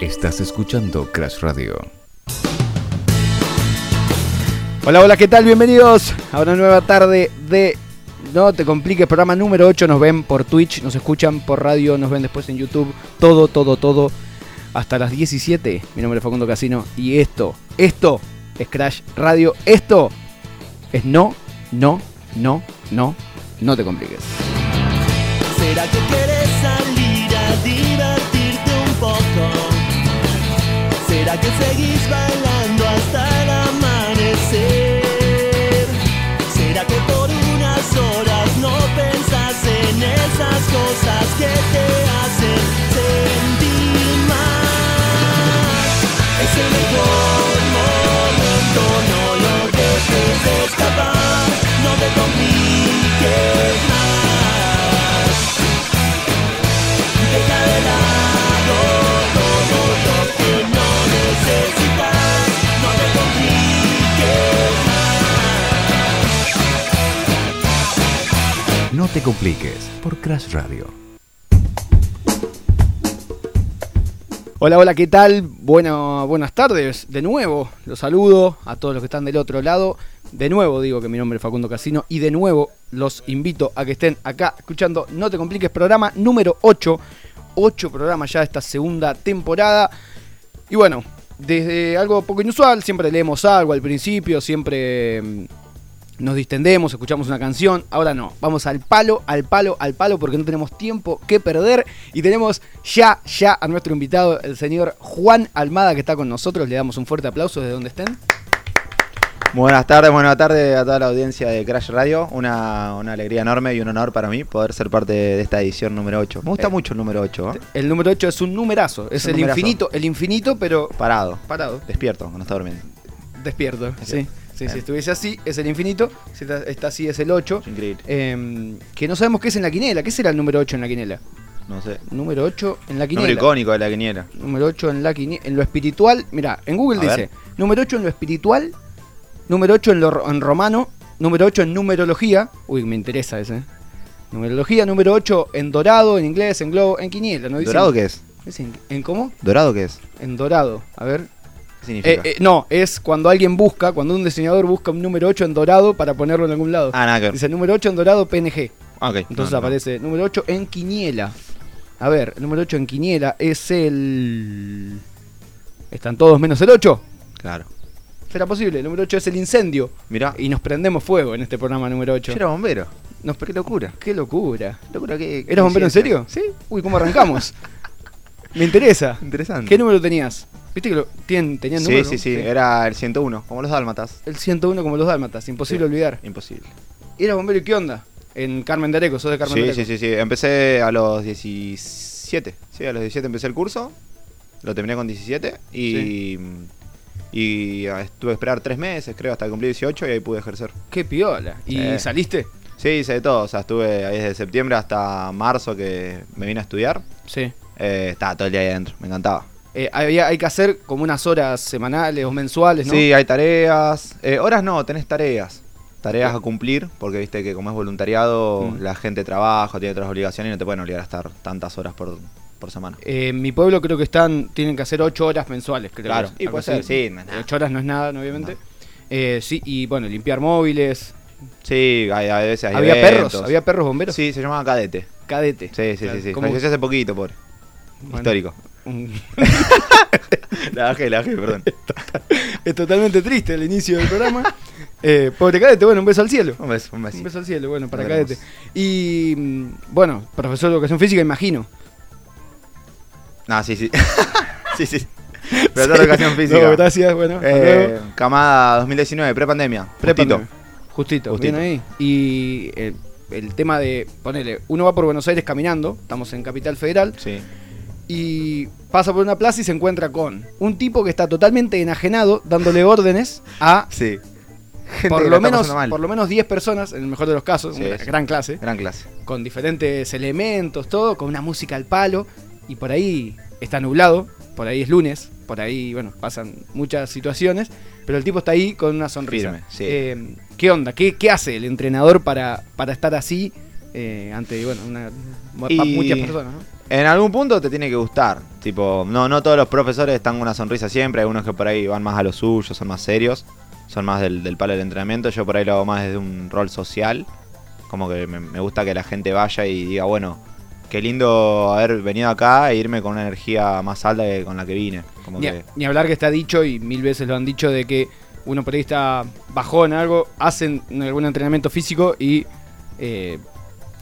Estás escuchando Crash Radio. Hola, hola, ¿qué tal? Bienvenidos a una nueva tarde de No te compliques, programa número 8. Nos ven por Twitch, nos escuchan por radio, nos ven después en YouTube. Todo, todo, todo. Hasta las 17. Mi nombre es Facundo Casino. Y esto, esto es Crash Radio. Esto es no, no, no, no, no te compliques. ¿Será que quieres salir a divertirte un poco? ¿Será que seguís bailando hasta el amanecer? ¿Será que por unas horas no pensás en esas cosas que te hacen sentir mal? Es el mejor momento, no lo dejes escapar, No te compliques por Crash Radio. Hola, hola, ¿qué tal? Bueno, buenas tardes. De nuevo, los saludo a todos los que están del otro lado. De nuevo digo que mi nombre es Facundo Casino y de nuevo los invito a que estén acá escuchando No te compliques, programa número 8. 8 programas ya de esta segunda temporada. Y bueno, desde algo poco inusual, siempre leemos algo al principio, siempre mm, nos distendemos, escuchamos una canción. Ahora no, vamos al palo, al palo, al palo, porque no tenemos tiempo que perder. Y tenemos ya, ya a nuestro invitado, el señor Juan Almada, que está con nosotros. Le damos un fuerte aplauso desde donde estén. Buenas tardes, buenas tardes a toda la audiencia de Crash Radio. Una, una alegría enorme y un honor para mí poder ser parte de esta edición número 8. Me gusta Eh, mucho el número 8. ¿eh? El número 8 es un numerazo, es, Es un el numerazo. infinito, el infinito, pero Parado, parado, despierto, cuando está durmiendo. despierto. Sí, sí, si estuviese así, es el infinito. Si está, está así, es el 8. Es increíble. Eh, que no sabemos qué es en la quinela. ¿Qué será el número 8 en la quinela? No sé. Número 8 en la quinela. Número icónico de la quiniela. Número 8 en la quini- en lo espiritual. Mira, en Google A dice: ver. número 8 en lo espiritual, número 8 en lo en romano, número 8 en numerología. Uy, me interesa ese. Numerología, número 8 en dorado, en inglés, en globo, en quiniela. ¿no? Dicen- ¿Dorado qué es? ¿Es en, en cómo? ¿Dorado qué es? En dorado. A ver. ¿Qué significa? Eh, eh, no, es cuando alguien busca, cuando un diseñador busca un número 8 en dorado para ponerlo en algún lado. ah, nada que ver. Dice número 8 en dorado PNG. Ah, ok. Entonces No, no, no. aparece número 8 en quiniela. A ver, el número 8 en quiniela es el. ¿Están todos menos el 8? Claro. ¿Será posible? El número 8 es el incendio. Mirá, Y nos prendemos fuego en este programa número 8. yo era bombero. Nos Qué locura. ¡Qué locura! Locura que. ¿Eras bombero en serio? Sí. Uy, ¿cómo arrancamos? Me interesa. Interesante. ¿Qué número tenías? ¿Viste que lo, tienen, tenían Sí, número? sí, sí, Era el 101, como los dálmatas. El 101 como los dálmatas, imposible Sí. olvidar. Imposible. ¿Eras bombero y qué onda? En Carmen de Areco, sos de Carmen de Sí, Areco. sí, sí, sí. Empecé a los 17. Sí, a los 17 empecé el curso. Lo terminé con 17. Y. Y ah, tuve que esperar tres meses, creo, hasta que cumplí 18 y ahí pude ejercer. Qué piola. ¿Y Sí. saliste? Sí, hice de todo. O sea, estuve ahí desde septiembre hasta marzo que me vine a estudiar. Sí. Eh, estaba todo el día ahí adentro, me encantaba. Eh, había, hay que hacer como unas horas semanales o mensuales, ¿no? Sí, hay tareas. Eh, horas no, tenés tareas. Tareas a cumplir, porque viste que como es voluntariado, Mm. la gente trabaja, tiene otras obligaciones y no te pueden obligar a estar tantas horas por, por semana. Eh, en mi pueblo creo que están tienen que hacer 8 horas mensuales, creo. Claro, y puede ser, sí, no es nada. 8 horas no es nada, ¿no? obviamente. Eh, sí, y bueno, limpiar móviles. Sí, hay, a veces hay había eventos. perros, había perros bomberos. Sí, se llamaba cadete. Cadete. Sí, sí, Claro, sí. sí. Falleció hace poquito, pobre. Bueno, Histórico. La bajé, la bajé, perdón. es totalmente triste el inicio del programa. Eh, pobre cadete, bueno, un beso al cielo. Un beso, un beso. Un beso al cielo, bueno, para cadete. Y mm, bueno, profesor de educación física, imagino. No, sí, sí. sí, sí. Pero toda educación física. No, gracias, bueno. Eh, camada 2019, prepandemia. Prepandemia. Justito. Justito, Justito. bien ahí. Y eh, el tema de, ponele, uno va por Buenos Aires caminando, estamos en Capital Federal, Sí. Y pasa por una plaza y se encuentra con un tipo que está totalmente enajenado dándole órdenes a Sí. Gente por lo, menos, por lo menos 10 personas, en el mejor de los casos, Sí, una sí. gran clase, Gran clase. con diferentes elementos, todo, con una música al palo, y por ahí está nublado, por ahí es lunes, por ahí, bueno, pasan muchas situaciones, pero el tipo está ahí con una sonrisa. Firme. Eh, ¿Qué onda? ¿Qué, qué hace el entrenador para, para estar así eh, ante bueno, una, Y- muchas personas, ¿no? En algún punto te tiene que gustar. Tipo, no, no todos los profesores están con una sonrisa siempre. Hay unos que por ahí van más a lo suyo, son más serios. Son más del, del palo del entrenamiento. Yo por ahí lo hago más desde un rol social. Como que me, me gusta que la gente vaya y diga, bueno, qué lindo haber venido acá e irme con una energía más alta que con la que vine. Como Ni, que, ni hablar que está dicho, y mil veces lo han dicho, de que uno por ahí está bajón en algo, hacen algún entrenamiento físico y eh,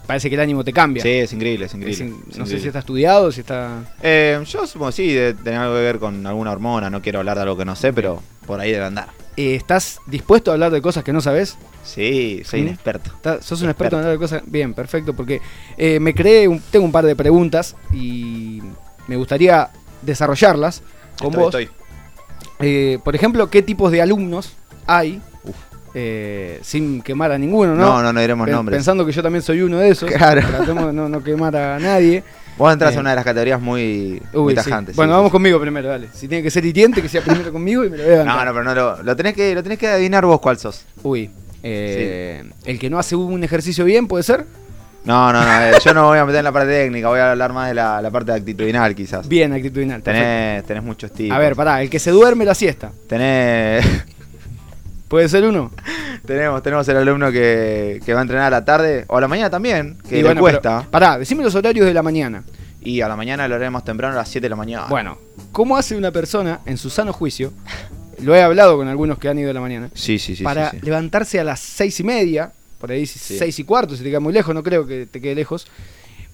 parece que el ánimo te cambia. sí, es increíble, es Es increíble. es no sé si está estudiado, si está... Eh, yo supongo sí, de tener algo que ver con alguna hormona. No quiero hablar de algo que no sé, pero por ahí debe andar. Eh, ¿Estás dispuesto a hablar de cosas que no sabes? Sí, soy un ¿Sí? experto. Está- ¿Sos un experto en hablar de cosas? Bien, perfecto, porque eh, me creé, un- tengo un par de preguntas y me gustaría desarrollarlas con Estoy, vos. estoy. Por ejemplo, ¿qué tipos de alumnos hay? Eh, sin quemar a ninguno, ¿no? No, no, no diremos Pen- nombres. Pensando que yo también soy uno de esos. Claro. Tratemos de no, no quemar a nadie. Vos entras Eh. en una de las categorías muy, muy Uy, sí. tajantes. Bueno, sí, vamos sí. conmigo primero, dale. Si tiene que ser hiriente, que sea primero conmigo y me lo voy a No, no, pero no lo, lo tenés que lo tenés que adivinar vos cuál sos. Uy, eh, el que no hace un ejercicio bien, ¿puede ser? No, no, no, eh, yo no voy a meter en la parte técnica, voy a hablar más de la, la parte actitudinal quizás. Bien, actitudinal. perfecto. Tenés, tenés muchos tipos. A ver, pará, el que se duerme la siesta. Tenés, ¿Puede ser uno? tenemos, tenemos el alumno que, que va a entrenar a la tarde o a la mañana también, que Y le bueno, cuesta. pero, pará, decime los horarios de la mañana. Y a la mañana lo haremos temprano a las 7 de la mañana. Bueno, ¿cómo hace una persona en su sano juicio? Lo he hablado con algunos que han ido a la mañana. Sí, sí, sí. para sí, sí. levantarse a las seis y media, por ahí Sí. seis y cuarto, si te queda muy lejos, no creo que te quede lejos,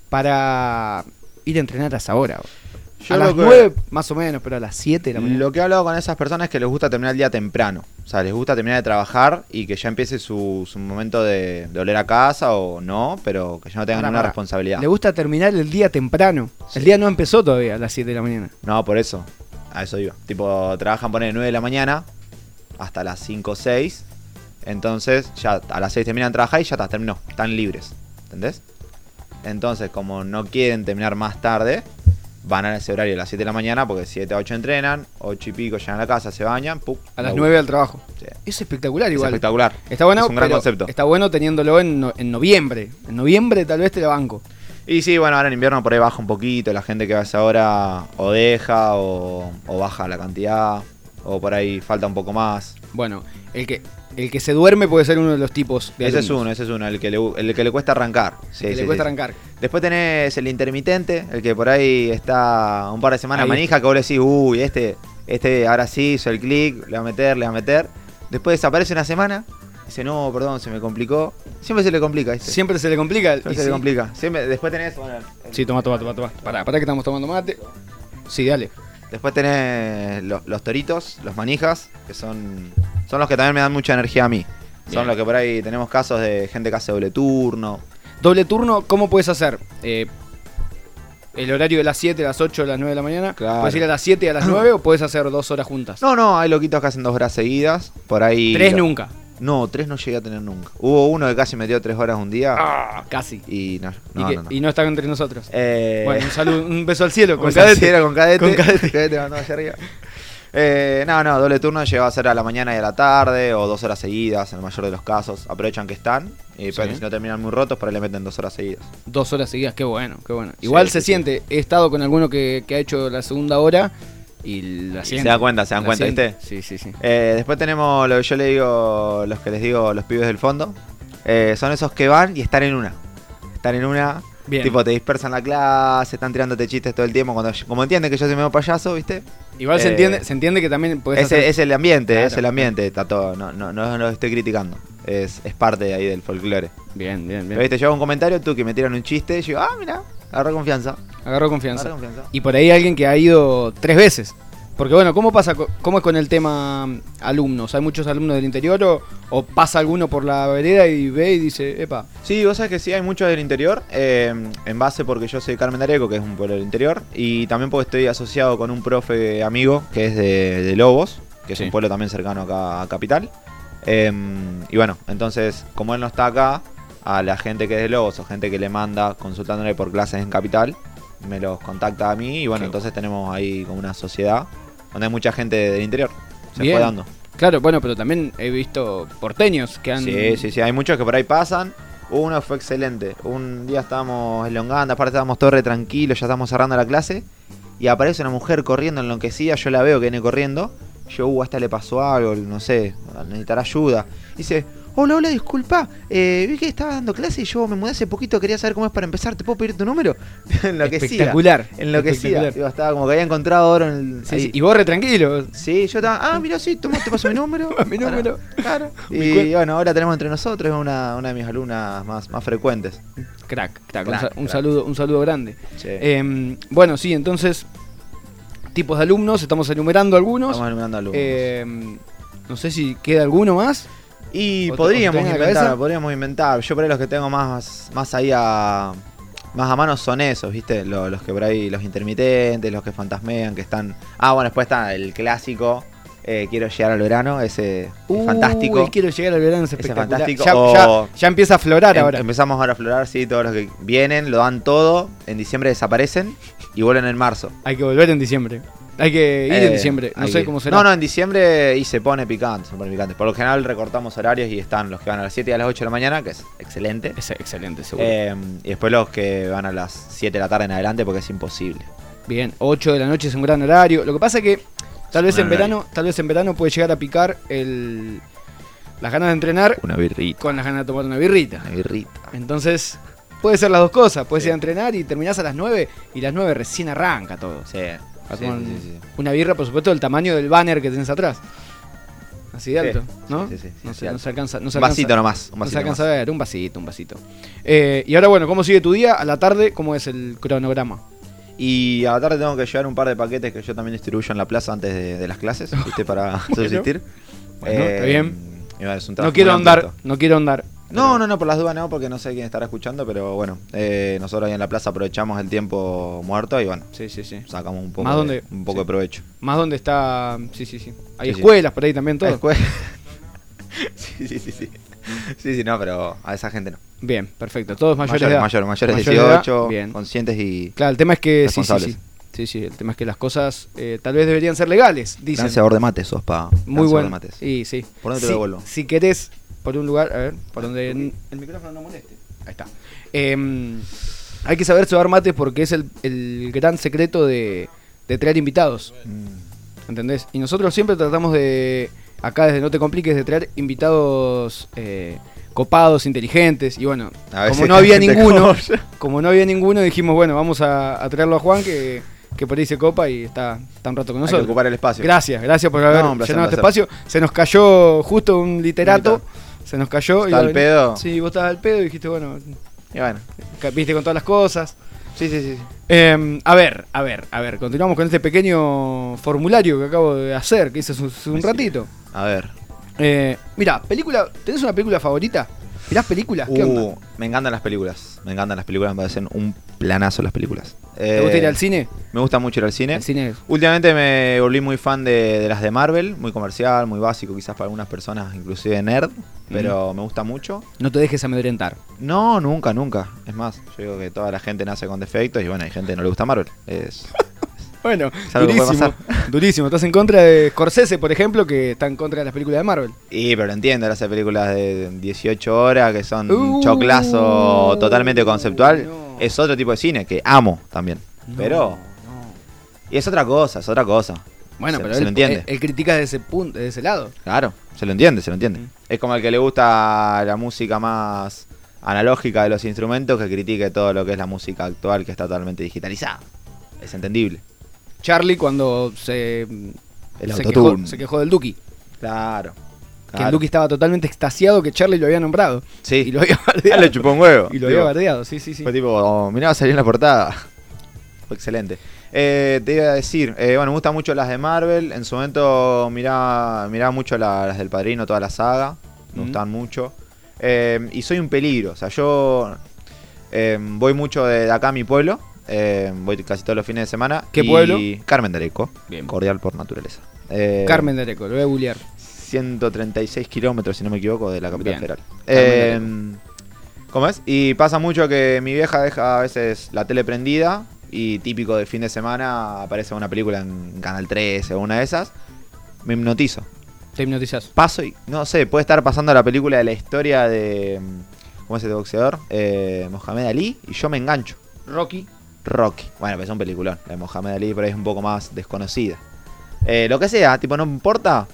para ir a entrenar a esa hora. Yo a las que- nueve más o menos, pero a las siete de la mañana. Lo que he hablado con esas personas es que les gusta terminar el día temprano. O sea, les gusta terminar de trabajar y que ya empiece su, su momento de, de oler a casa o no, pero que ya no tengan pará. responsabilidad. Le gusta terminar el día temprano. Sí. El día no empezó todavía a las 7 de la mañana. No, por eso. A eso iba. Tipo, trabajan poner 9 de la mañana hasta las 5 o 6. Entonces, ya a las 6 terminan de trabajar y ya está, terminó. Están libres. ¿Entendés? Entonces, como no quieren terminar más tarde, van a ese horario a las 7 de la mañana porque 7 a 8 entrenan, 8 y pico llegan a la casa, se bañan, ¡pum! A las laburo. 9 al trabajo. Sí. Es espectacular Es igual. espectacular. Está bueno, Es un gran concepto. está bueno teniéndolo en, no- en noviembre. En noviembre tal vez te la banco. Y sí, bueno, ahora en invierno por ahí baja un poquito, la gente que va a esa hora o deja o, o baja la cantidad, o por ahí falta un poco más. Bueno, el que, el que se duerme puede ser uno de los tipos de Ese es uno, ese es uno, el que le, el que le cuesta arrancar. Sí, que sí, le cuesta sí. arrancar. Después tenés el intermitente, el que por ahí está un par de semanas Ahí. manija, que vos le decís, uy, este, este ahora sí hizo el clic, le va a meter, le va a meter. Después desaparece una semana, dice, no, perdón, se me complicó. Siempre se le complica. Siempre se le complica. Siempre se sí. le complica. Siempre, después tenés, bueno, el- Sí, toma, toma, toma, toma. Pará, pará que estamos tomando mate. Sí, dale. Después tenés los, los toritos, los manijas, que son, son los que también me dan mucha energía a mí. Son los que por ahí tenemos casos de gente que hace doble turno. Doble turno, ¿cómo puedes hacer? Eh, el horario de las 7, las 8, las 9 de la mañana. Claro. ¿Puedes ir a las 7 y a las 9 o puedes hacer dos horas juntas? No, no, hay loquitos que hacen dos horas seguidas. Por ahí. Tres nunca. No, tres no llegué a tener nunca. Hubo uno que casi metió tres horas un día. Ah, casi. Y no, no, que- no, no. y no están entre nosotros. Eh, Bueno, un saludo, un beso al cielo con cadete. cadete. con cadete. Con cadete. Cadete mandó allá arriba. Eh, no, no, doble turno llegaba a ser a la mañana y a la tarde, o dos horas seguidas, en el mayor de los casos. Aprovechan que están, y después, Sí. si no terminan muy rotos, por ahí le meten dos horas seguidas. Dos horas seguidas, qué bueno, qué bueno. Igual Sí, se sí, siente, he estado con alguno que, que ha hecho la segunda hora y la se da cuenta, se dan La cuenta. ¿viste? Sí, sí, sí. Eh, después tenemos lo que yo le digo, los que les digo, los pibes del fondo. Eh, son esos que van y están en una. Están en una. Bien. Tipo, te dispersan la clase, están tirándote chistes todo el tiempo. Cuando, como entienden que yo soy medio payaso, ¿viste? Igual se eh, entiende, se entiende que también puedes Es, hacer... es el ambiente, Claro. es el ambiente, está todo. No, no, no, lo estoy criticando. Es, es parte de ahí del folclore. Bien, bien, Pero, bien. ¿Viste? Yo hago un comentario, tú que me tiran un chiste, y yo, ah, mira, agarro confianza. Agarró confianza. Agarro confianza. Y por ahí alguien que ha ido tres veces. Porque bueno, ¿cómo pasa? ¿Cómo es con el tema mm, alumnos? ¿Hay muchos alumnos del interior o, o pasa alguno por la vereda y ve y dice, epa, Sí, vos sabés que sí, hay muchos del interior, eh, en base porque yo soy Carmen Areco, que es un pueblo del interior, y también porque estoy asociado con un profe amigo que es de, de Lobos, que es Sí. un pueblo también cercano acá a Capital. Eh, y bueno, entonces, como él no está acá, a la gente que es de Lobos o gente que le manda consultándole por clases en Capital, me los contacta a mí y bueno, entonces tenemos ahí como una sociedad donde hay mucha gente del interior. Se Bien. fue dando. Claro, bueno, pero también he visto porteños que han... Sí, sí, sí, hay muchos que por ahí pasan uno fue excelente. Un día estábamos elongando, aparte estábamos todos re tranquilos, ya estamos cerrando la clase. Y aparece una mujer corriendo enloquecida, yo la veo que viene corriendo. Yo, uh, a esta le pasó algo, no sé, necesitará ayuda. Dice, hola, hola, disculpa, eh, vi que estabas dando clase y yo me mudé hace poquito, quería saber cómo es para empezar, ¿te puedo pedir tu número? enloquecida. Espectacular. Enloquecida. espectacular. Estaba como que había encontrado oro en el... Sí, ahí. sí, Y vos re tranquilo. Sí, yo estaba, ah, mira, sí, toma, te paso mi número. Mi número. Claro. Y bueno, ahora tenemos entre nosotros, una, una de mis alumnas más, más frecuentes. Crack, crack. Crack, un, crack. saludo, un saludo grande. Sí. Em, bueno, sí, entonces, tipos de alumnos, estamos enumerando algunos. Estamos enumerando alumnos. Em, no sé si queda alguno más. Y ¿o te- podríamos o inventar, podríamos inventar. Yo por ahí los que tengo más, más ahí a, más a mano son esos, ¿viste? Lo- Los, que por ahí, los intermitentes, los que fantasmean, que están... Ah, bueno, después está el clásico, eh, quiero llegar al verano, ese es fantástico. quiero llegar al verano, es Ese espectacular. fantástico, Ya, o- ya- ya empieza a aflorar Em- ahora. Empezamos ahora a aflorar, sí, todos los que vienen, lo dan todo, en diciembre desaparecen y vuelven en marzo. Hay que volver en diciembre. Hay que ir Eh, en diciembre. No sé cómo será. No, no, en diciembre y se pone picante, se pone picante. Por lo general recortamos horarios y están los que van a las 7 y a las 8 de la mañana, que es excelente. Es excelente, seguro. Eh, y después los que van a las 7 de la tarde en adelante porque es imposible. Bien, 8 de la noche es un gran horario. Lo que pasa es que tal vez en verano, tal vez en verano puede llegar a picar el las ganas de entrenar Una birrita. con las ganas de tomar una birrita. Una birrita. Entonces, puede ser las dos cosas. Puedes Sí. ir a entrenar y terminás a las 9 y las 9 recién arranca todo. Sí. Sí, sí, sí. Una birra, por supuesto, del tamaño del banner que tenés atrás. Así de alto, ¿no? sí, sí, sí, no, se, no alto. se alcanza. No se Un alcanza- vasito nomás. Un No se vasito alcanza a ver, un vasito, un vasito. Eh, y ahora, bueno, ¿cómo sigue tu día? A la tarde, ¿cómo es el cronograma? Y a la tarde tengo que llevar un par de paquetes que yo también distribuyo en la plaza antes de, de las clases, ¿viste? Para subsistir. Bueno, está bien. bueno, es un No quiero andar, no quiero andar. No, no, no, por las dudas no, porque no sé quién estará escuchando, pero bueno, eh, nosotros ahí en la plaza aprovechamos el tiempo muerto y bueno, Sí, sí, sí. sacamos un poco, Más de, donde- un poco sí. de provecho. Más donde está. Sí, sí, sí. Hay Sí, sí. escuelas por ahí también, todo. La escuela- sí, sí, sí, sí. Sí, sí, no, pero a esa gente no. Bien, perfecto. Todos mayores, de Mayores, edad. mayores, mayores de Mayores edad, 18, bien. conscientes y Claro, el tema es que. Sí, sí, sí. Sí, sí, el tema es que las cosas eh, tal vez deberían ser legales, dicen. Lanceador de mates sos, pa. Muy bueno. Y sí. ¿Por dónde te lo devuelvo? Si querés, por un lugar, a ver, por donde el, el micrófono no moleste. Ahí está. Em, hay que saber cebar mates porque es el, el gran secreto de, de traer invitados. Mm, ¿Entendés? Y nosotros siempre tratamos de, acá desde No Te Compliques, de traer invitados eh, copados, inteligentes. Y bueno, A veces como no había ninguno, como no había ninguno, dijimos, bueno, vamos a, a traerlo a Juan, que, que por ahí se copa y está, un rato con Hay que nosotros. ocupar el espacio. Gracias, gracias por haber No, un placer, llenado este espacio. Se nos cayó justo un literato. Se nos cayó. ¿Está iba a al pedo? Sí, vos estabas al pedo y dijiste, bueno, Y bueno, viste con todas las cosas. sí, sí, sí. Eh, a ver, a ver, a ver. Continuamos con este pequeño formulario que acabo de hacer, que hice hace un- hace un Sí. ratito. A ver. Eh, mira, película. ¿Tenés una película favorita? ¿Mirás películas? ¿Qué onda? Uh, me encantan las películas. Me encantan las películas, me parecen un planazo las películas. ¿Te gusta Eh, ir al cine? Me gusta mucho ir al cine. Últimamente me volví muy fan de, de las de Marvel, muy comercial, muy básico, quizás para algunas personas, inclusive nerd, pero me gusta mucho. No te dejes amedrentar. No, nunca, nunca. Es más, yo digo que toda la gente nace con defectos y bueno, hay gente que no le gusta Marvel. Es, Bueno, durísimo. Durísimo. Estás en contra de Scorsese, por ejemplo, que está en contra de las películas de Marvel. y pero lo entiendo, hace películas de 18 horas que son Uh, choclazo totalmente conceptual. no. Es otro tipo de cine que amo también. pero, No. y es otra cosa, es otra cosa. Bueno, Se- pero se él, lo entiende. él- él critica desde ese punto, desde ese lado. Claro, se lo entiende, se lo entiende. Mm. Es como el que le gusta la música más analógica de los instrumentos que critique todo lo que es la música actual que está totalmente digitalizada. Es entendible. Charlie cuando se, El se, quejó, se quejó del Duki. Claro. Que el Duki estaba totalmente extasiado que Charlie lo había nombrado. Sí. Y lo había bardeado. le chupó un huevo. Y lo Digo, había bardeado, sí, sí, sí. Fue tipo, oh, mirá, salir en la portada. Fue excelente. Eh, te iba a decir, eh, bueno, me gustan mucho las de Marvel. En su momento miraba, miraba mucho la- las del Padrino, toda la saga. Me Mm. gustaban mucho. Eh, y soy un peligro. O sea, yo eh, voy mucho de, de acá a mi pueblo. Eh, voy casi todos los fines de semana. ¿Qué y- pueblo? Carmen de Areco. Bien. Cordial por naturaleza. Eh, Carmen de Areco, lo voy a bullear. 136 kilómetros, si no me equivoco, de la capital Bien. federal. Eh, ¿Cómo es? Y pasa mucho que mi vieja deja a veces la tele prendida y típico de fin de semana aparece una película en Canal 13 o una de esas. Me hipnotizo. Te hipnotizás. Paso y, no sé, puede estar pasando la película de la historia de... ¿Cómo es este boxeador? Eh, Mohamed Ali. Y yo me engancho. Rocky. Rocky. Bueno, pues es un peliculón. La de Mohamed Ali por ahí es un poco más desconocida. Eh, lo que sea, tipo, no importa.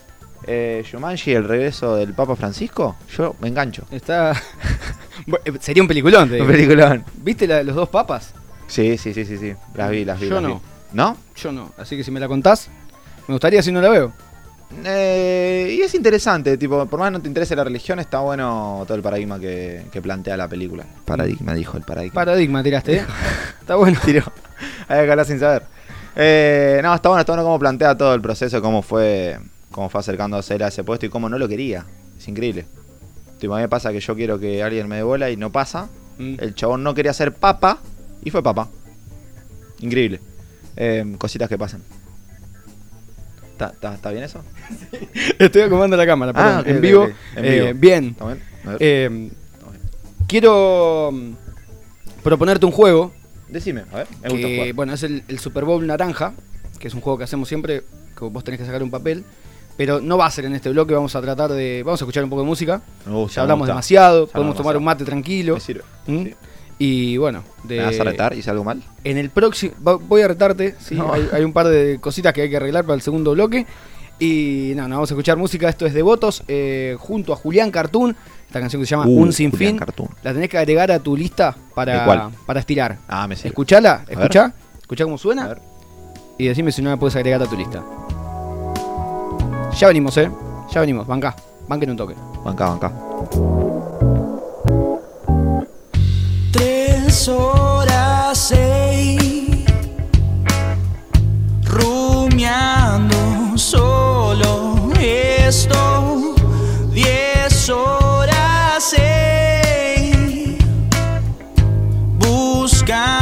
Eh, Jumanji, el regreso del Papa Francisco, yo me engancho. Está. Eh, Sería un peliculón, te digo. Un peliculón. ¿Viste la- los dos papas? Sí, sí, sí, sí, sí. Las vi, las vi. Yo las no. vi. ¿No? Yo no. Así que si me la contás, me gustaría si no la veo. Eh, y es interesante, tipo, por más no te interese la religión, está bueno todo el paradigma que, que plantea la película. Paradigma, dijo el paradigma. Paradigma tiraste, ¿eh? Está bueno. Tiró. Hay que hablar sin saber. Eh, no, está bueno, está bueno cómo plantea todo el proceso, cómo fue, cómo fue acercándose él a ese puesto y cómo no lo quería. Es increíble. Tipo, a mí me pasa que yo quiero que alguien me dé bola y no pasa. Mm. El chabón no quería ser papa y fue papa. Increíble. Eh, cositas que pasan. ¿Está, bien eso? Estoy acomodando la cámara, perdón, Ah, en, Eh, vivo. bien. ¿Está bien? Eh, quiero mm, proponerte un juego Decime, a ver. Me gusta que, jugar. bueno, es el, el Super Bowl naranja, que es un juego que hacemos siempre, que vos tenés que sacar un papel, pero no va a ser en este bloque, vamos a tratar de, vamos a escuchar un poco de música, gusta, ya hablamos demasiado, Ya podemos tomar un mate tranquilo, Me sirve. ¿Mm? Sí. y bueno, de, ¿Me vas a retar? ¿Hice algo mal? en el próximo, voy a retarte, sí, No. hay, hay un par de cositas que hay que arreglar para el segundo bloque, y no, no, vamos a escuchar música, esto es de Votos, eh, junto a Julián Cartoon, esta canción que se llama Uh, Un Sinfín, Cartoon. la tenés que agregar a tu lista ¿De para, para estirar. Ah, me sirve. Escuchala, escuchá, escuchá cómo A suena ver. y decime si no la puedes agregar a tu lista. Ya venimos, eh. Ya venimos, banca, banquen un toque. Banca, banca. Tres horas seis Rumiando solo esto Diez horas seis Buscando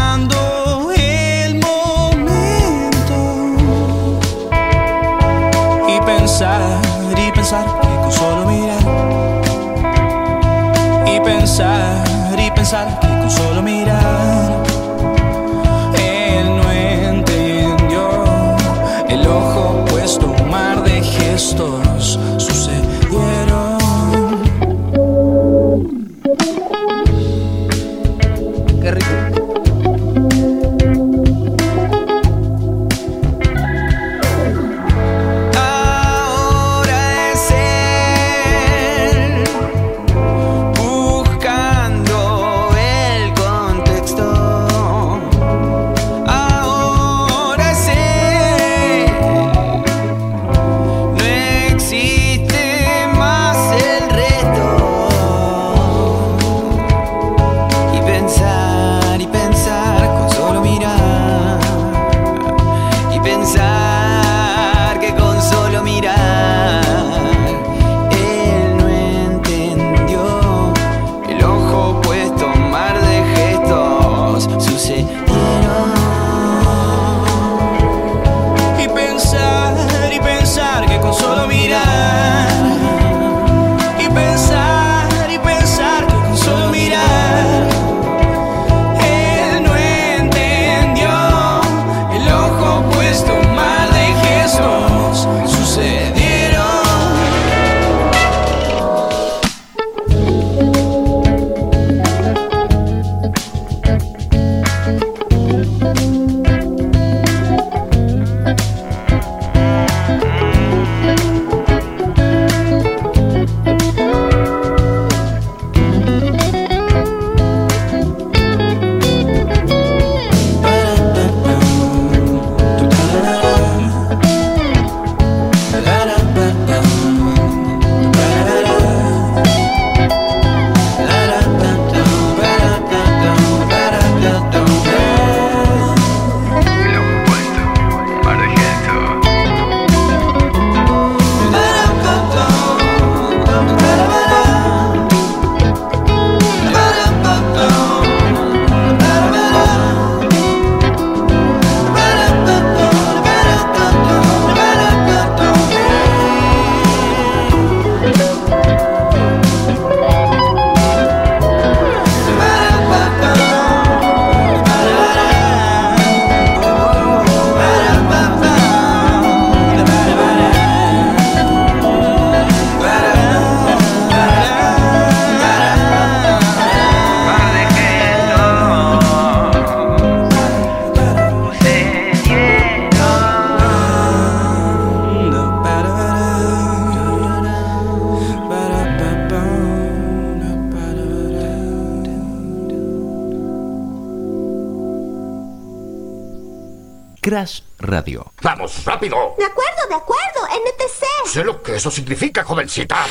eso significa, jovencita.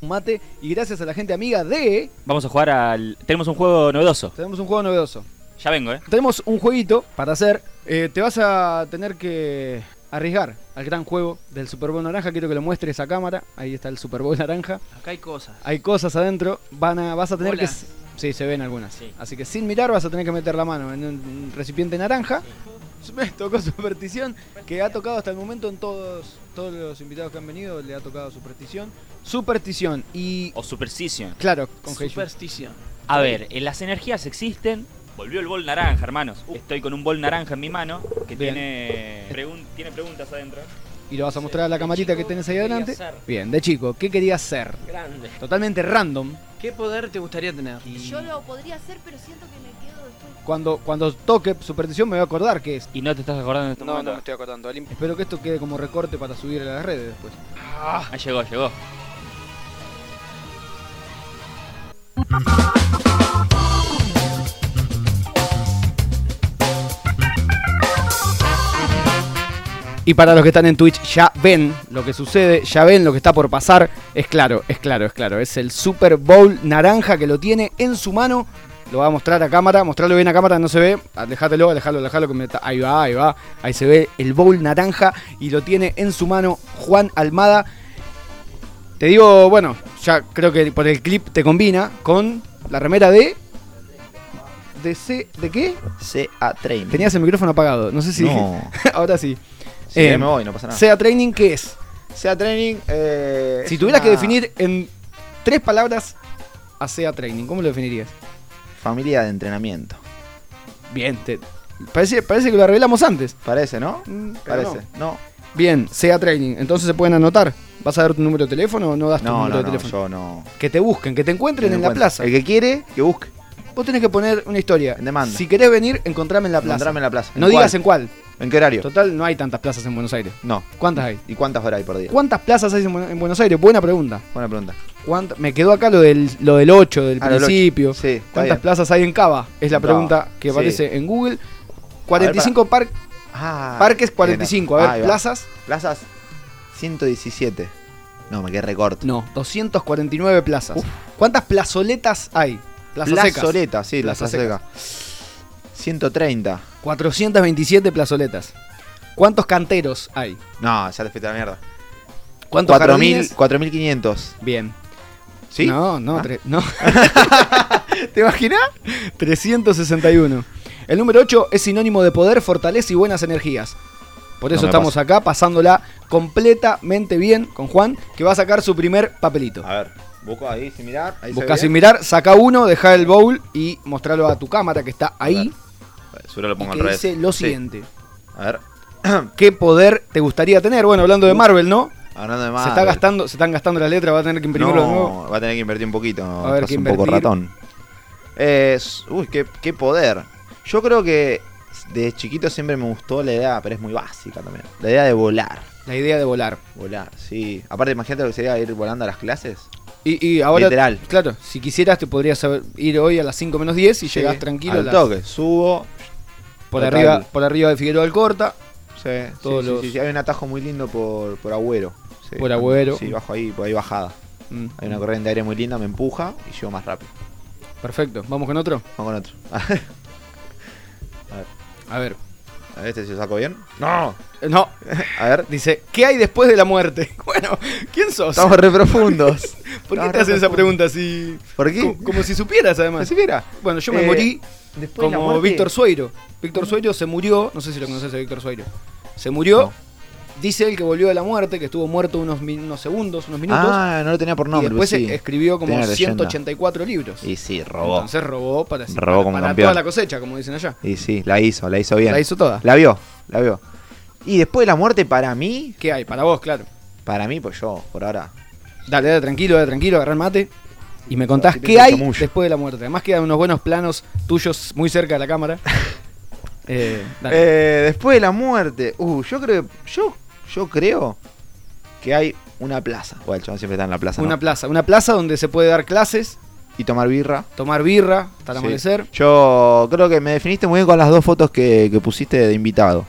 Un mate y gracias a la gente amiga de... Vamos a jugar al. Tenemos un juego novedoso. Tenemos un juego novedoso. Ya vengo, ¿eh? Tenemos un jueguito para hacer. Eh, te vas a tener que arriesgar al gran juego del Super Bowl naranja. Quiero que lo muestres a cámara. Ahí está el Super Bowl naranja. Acá hay cosas. Hay cosas adentro. Van a, vas a tener que. Sí, se ven algunas. Sí. Así que sin mirar vas a tener que meter la mano en un recipiente naranja. Me tocó superstición que ha tocado hasta el momento en todos todos los invitados que han venido le ha tocado superstición. Superstición y O Superstition. claro, con. Superstición. A ver, eh, las energías existen. Volvió el bol naranja, hermanos. Estoy con un bol naranja en mi mano que Bien. tiene, pregun- tiene preguntas adentro. y lo vas a mostrar a la camarita que tenés ahí quería adelante. ser? Bien, de chico, ¿qué querías ser? Grande. Totalmente random. ¿Qué poder te gustaría tener? Yo lo podría hacer, pero siento que me. Cuando, cuando toque superstición me voy a acordar que es. Y no te estás acordando en este momento. estoy acordando. Espero que esto quede como recorte para subir a las redes después. Ah, llegó, llegó. Y para los que están en Twitch ya ven lo que sucede, ya ven lo que está por pasar. Es claro, es claro, es claro. Es el Super Bowl naranja que lo tiene en su mano. Lo va a mostrar a cámara, mostrarlo bien a cámara, no se ve. Alejátelo, alejalo, alejalo que me Ahí va, ahí va. Ahí se ve el bowl naranja y lo tiene en su mano Juan Almada. Te digo, bueno, ya creo que por el clip te combina con la remera de. ¿De C? ¿De qué? CA Training. Tenías el micrófono apagado, no sé si. No. Ahora sí. Sí, Eh, me voy, no pasa nada. SEA Training, ¿qué es? SEA Training. eh, Si tuvieras que definir en tres palabras a SEA Training, ¿cómo lo definirías? Familia de entrenamiento. Bien, te- parece, parece que lo revelamos antes. Parece, ¿no? Mm, Parece. No, Bien, SEA Training. Entonces se pueden anotar. ¿Vas a dar tu número de teléfono o no das tu no, número no, de no, teléfono? yo no. Que te busquen, que te encuentren en la plaza. El que quiere, que busque. Vos tenés que poner una historia. En demanda. Si querés venir, encontrame en la plaza. Encontrame en la plaza. No ¿En digas en cuál. ¿En qué horario? Total, no hay tantas plazas en Buenos Aires. No. ¿Cuántas hay? ¿Y cuántas horas hay por día? ¿Cuántas plazas hay en Bu- en Buenos Aires? Buena pregunta. Buena pregunta. ¿Cuánta- Me quedó acá lo del, lo del 8, del Ah, principio. Sí, ¿Cuántas plazas hay en Cava? Es la pregunta que Sí. aparece en Google. 45 par- Ah, parques, bien. 45. A ver, va. plazas. Plazas 117. No, me quedé recorto. No, 249 plazas. ¿Cuántas plazoletas hay? Plazas secas. Plazoleta, sí, Plaza seca. 130. 427 plazoletas. ¿Cuántos canteros hay? No, ya te fuiste a la mierda. ¿Cuántos 4.000 jardines? 4.500. Bien. ¿Sí? No, no, Ah. no. ¿Te imaginas? 361. El número 8 es sinónimo de poder, fortaleza y buenas energías. Por eso estamos acá pasándola completamente bien con Juan, que va a sacar su primer papelito. A ver, busco ahí sin mirar. Ahí Busca sin mirar, saca uno, deja el bowl y mostrarlo a tu cámara que está ahí. Seguro lo Y pongo al revés. dice lo Sí. siguiente. A ver, ¿Qué poder te gustaría tener? Bueno, hablando de Marvel, ¿no? hablando de más. Se, está gastando, se están gastando las letras, va a tener que imprimirlo de nuevo. No, va a tener que invertir un poquito. A ver, estás ¿qué un poco invertir? ratón. Uy, qué, qué poder. Yo creo que de chiquito siempre me gustó la idea, pero es muy básica también. La idea de volar. La idea de volar. Volar, sí. Aparte, imagínate lo que sería ir volando a las clases. Y, y ahora, Literal. claro, si quisieras te podrías ir hoy a las 5 menos 10 y Sí, llegás tranquilo a Al las- toque, subo. por, total. arriba, por arriba de Figueroa Alcorta. Sí, Todos sí, los- sí, sí, Hay un atajo muy lindo por, por Agüero. Por Agüero. Sí, bajo ahí, por ahí bajada. Mm, Hay una corriente de aire muy linda, me empuja y llego más rápido. perfecto, vamos con otro. Vamos con otro. A ver. A ver, este se saco bien. No. No, A ver. dice, ¿qué hay después de la muerte? Bueno, ¿quién sos? Estamos re profundos. ¿Por qué te re hacen esa pregunta así? ¿Por qué? Como, como si supieras además. ¿No siquiera? Bueno, yo me Eh, morí Después como muerte- Víctor Sueiro. Víctor Sueiro se murió, no sé si lo conoces a Víctor Sueiro. Se murió, No. dice él que volvió de la muerte, que estuvo muerto unos, segundos, unos minutos. Ah, no lo tenía por y nombre. después sí. escribió como Tenía leyenda. 184 libros. Y sí, robó. Entonces robó para, Robó para, para toda la cosecha, como dicen allá. Y sí, la hizo, la hizo bien. La hizo toda. La vio, la vio. Y después de la muerte, para mí, ¿Qué hay? Para vos, claro. para mí, pues yo, por ahora. Dale, dale, tranquilo, dale, tranquilo, agarrar mate. Y me contás qué hay después de la muerte. Además quedan unos buenos planos tuyos muy cerca de la cámara. Eh, dale. Eh, después de la muerte, uh, yo creo, yo, yo creo que hay una plaza. Bueno, el chabón siempre está en la plaza. una ¿no? plaza, una plaza donde se puede dar clases, Y tomar birra. tomar birra hasta el Sí. amanecer. Yo creo que me definiste muy bien con las dos fotos que, que pusiste de invitado.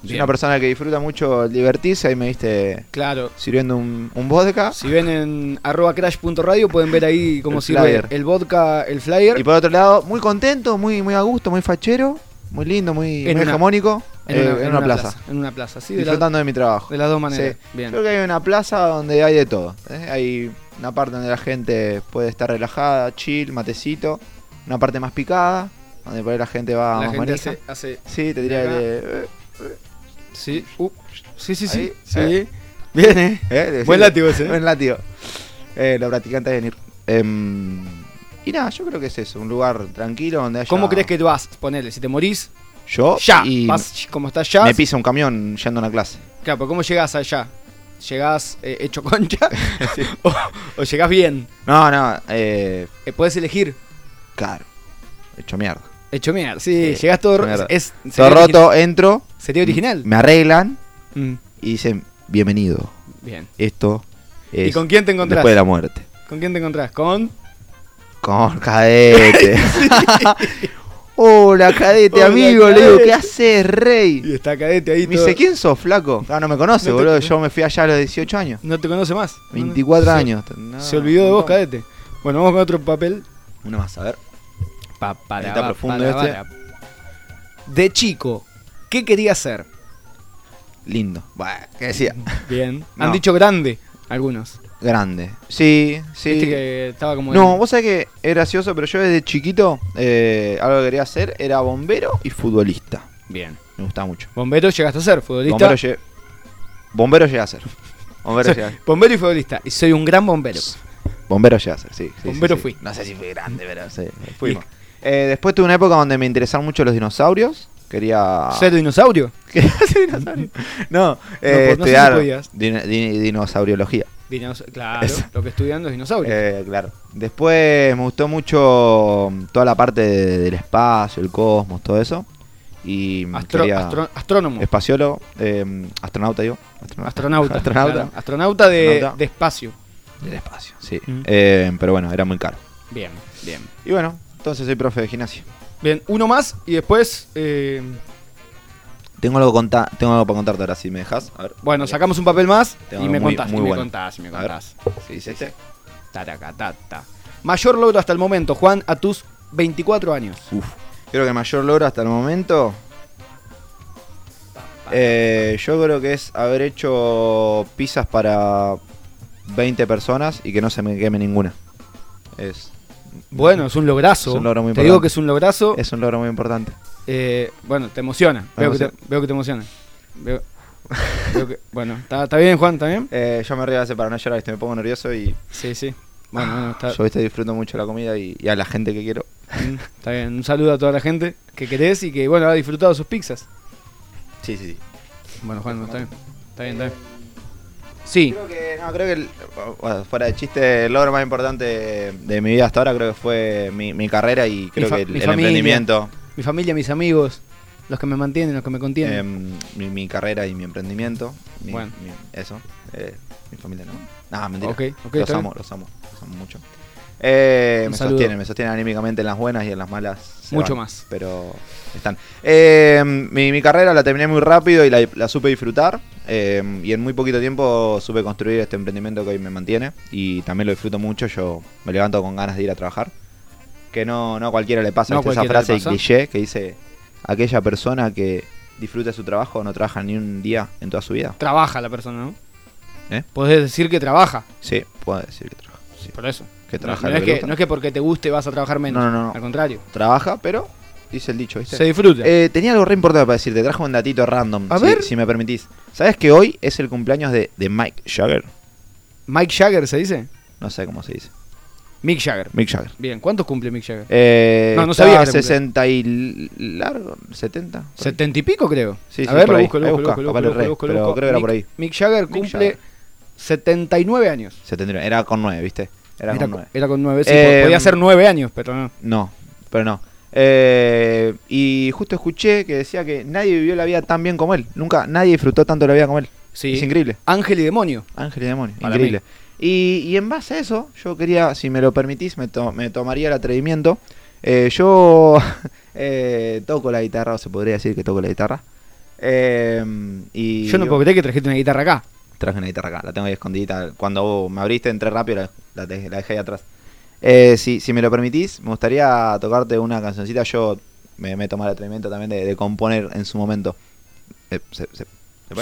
Soy Bien. una persona que disfruta mucho el divertirse. Ahí me viste Claro. sirviendo un, un vodka. Si ven en arroba crash.radio pueden ver ahí cómo El sirve flyer. el vodka, el flyer. Y por otro lado, muy contento, muy, muy a gusto, muy fachero, muy lindo, muy, En muy una- hegemónico. en, eh, una, en una plaza. En una plaza, sí, de, la- disfrutando de mi trabajo. de las dos maneras. Sí. Bien. Creo que hay una plaza donde hay de todo. ¿eh? Hay una parte donde la gente puede estar relajada, chill, matecito. Una parte más picada, donde por ahí la gente va La más gente hace, hace- Sí, te diría que... eh, Sí, uh, sí, sí, sí. Ahí, sí. eh. Bien, eh. eh, Buen látigo ese, eh. Buen látigo. Eh, los practicantes deben ir. Em, y nada, yo creo que es eso, un lugar tranquilo donde haya... ¿Cómo crees que vas? Ponele, si te morís, Yo ya. y Vas como estás ya. me pisa un camión yendo a una clase. Claro, pero ¿cómo llegás allá? ¿Llegás eh, hecho concha? o, o llegás bien? No, no, eh, Eh, Puedes elegir. claro. Hecho mierda. Hecho mierda. Sí, Sí, llegás todo, mierda. es, Todo sería roto, entro, Sería original. me arreglan Mm, y dicen, bienvenido. bien. Esto es ¿Y con quién te encontrás? después de la muerte. ¿Con quién te encontrás? Con. Con cadete. Hola, cadete, Hola, amigo. Le digo, cadete. ¿qué haces, rey? Y está cadete ahí. Me todo- dice, ¿quién sos, flaco? Ah, no me conoce, No te- boludo. Yo me fui allá a los 18 años. No te conoce más. No, no. 24 Se- años. No, Se olvidó de vos, no. cadete. Bueno, vamos con otro papel. Una más, a ver. Pa, para, Está pa, profundo para, este. para. De chico, ¿qué quería ser? Lindo. Bueno, ¿qué decía? Bien. No. Han dicho grande algunos. Grande. Sí, sí. Que estaba como. No, en- vos sabés que es gracioso, pero yo desde chiquito eh, algo que quería hacer era bombero y futbolista. Bien. Me gustaba mucho. Bombero llegaste a ser, futbolista. Bombero llegué a ser. Bombero llegué a ser. Bombero y futbolista. Y soy un gran bombero. Bombero llegué a ser, sí. Bombero sí. fui. No sé si fui grande, pero sí, fuimos. Eh, después tuve una época donde me interesaban mucho los dinosaurios. Quería... ¿Ser dinosaurio? ¿Quería ser dinosaurio? No, pues no sé eh, si din- din- dinosauriología. Dinos- claro, Eso. lo que estudiando es dinosaurio. Eh, claro. Después me gustó mucho toda la parte de- del espacio, el cosmos, todo eso. Y Astro- quería astro- astrónomo. espaciólogo, eh, astronauta digo. Astronauta. Astronauta. Astronauta. claro. Astronauta de, Astronauta. de espacio. Del espacio, sí. Mm. Eh, pero bueno, era muy caro. Bien, bien. Y bueno, entonces soy profe de gimnasia. Bien, uno más y después. eh, Tengo algo, conta- tengo algo para contarte ahora, si me dejas. A ver. bueno, sacamos un papel más Tengo y me muy- contás. muy y me bueno. contás, y me contás. ¿Qué dice este? Taracatata. Mayor logro hasta el momento, Juan, a tus 24 años. Uf. Creo que el mayor logro hasta el momento. eh, yo creo que es haber hecho pizzas para 20 personas y que no se me queme ninguna. Es, Bueno, es un lograzo. Es un logro muy te digo importante. que es un lograzo. es un logro muy importante. Eh, bueno, te emociona. Veo que te, emociona. veo que te emociona. Veo, veo que- bueno, ¿está, está bien, Juan? ¿Está bien? Eh, yo me río a veces para no llorar, ¿viste? me pongo nervioso y Sí, sí. Bueno, bueno, está, yo ¿viste? disfruto mucho la comida y, y a la gente que quiero. mm, está bien. Un saludo a toda la gente que querés y que, bueno, ha disfrutado sus pizzas. Sí, sí, sí. Bueno, Juan, está bien. Está bien, está bien. Sí, Creo que, no, creo que el- bueno, fuera de chiste, el logro más importante de, mi vida hasta ahora creo que fue mi, mi carrera y creo que el, mi el familia. emprendimiento, mi familia, mis amigos, los que me mantienen, los que me contienen. em, mi, mi carrera y mi emprendimiento. mi- Bueno. eso. eh, mi familia no. Nada, mentira. Ok, ok, los amo, los amo, los amo mucho. Eh, me saludo. sostienen, me sostienen anímicamente en las buenas y en las malas. Mucho van, más. Pero están. Eh, mi, mi carrera la terminé muy rápido y la, la supe disfrutar. Eh, y en muy poquito tiempo supe construir este emprendimiento que hoy me mantiene. Y también lo disfruto mucho. Yo me levanto con ganas de ir a trabajar. Que no, no a cualquiera le pasa. No esa frase pasa. cliché que dice: aquella persona que disfruta su trabajo no trabaja ni un día en toda su vida. Trabaja la persona, ¿no? ¿Eh? Podés decir que trabaja, Sí, puedo decir que trabaja. sí. por eso. Que No, trabaja no lo es que no es que porque te guste vas a trabajar menos. No, no, no. Al contrario. Trabaja, pero dice el dicho, ¿viste? Se disfruta. Eh, tenía algo re importante para decirte, trajo un datito random, A si, ver. si me permitís. ¿Sabes que hoy es el cumpleaños de, de Mike Jagger? Mike Jagger se dice. No sé cómo se dice. Mick Jagger. Mick Jagger. Bien, ¿cuántos cumple Mick Jagger? Eh, No, no sabía que era 60 y largo, 70. por ahí. ¿Setenta y pico, creo? Sí, sí, a ver, lo busco, lo busco, lo busco, pero creo que era por ahí. Mick Jagger cumple Jagger. 79 años. 79, era con 9, ¿viste? Era, con con- 9. era con 9, sí, Eh, podía ser 9 años, pero no. No, pero no. Eh, y justo escuché que decía que nadie vivió la vida tan bien como él. Nunca, nadie disfrutó tanto la vida como él. Sí. Es increíble. Ángel y demonio. Ángel y demonio, Para increíble. Y, y en base a eso, yo quería, si me lo permitís, me, to- me tomaría el atrevimiento. Eh, yo eh, toco la guitarra, o se podría decir que toco la guitarra. Eh, y Yo no puedo creer que trajiste una guitarra acá. Traje una guitarra acá, la tengo ahí escondida. Cuando me abriste, entré rápido, la, la dejé ahí atrás. Eh, si, si me lo permitís, me gustaría tocarte una cancioncita. Yo me, me he tomado el atrevimiento también de, de componer en su momento. Eh, ¿se, se-.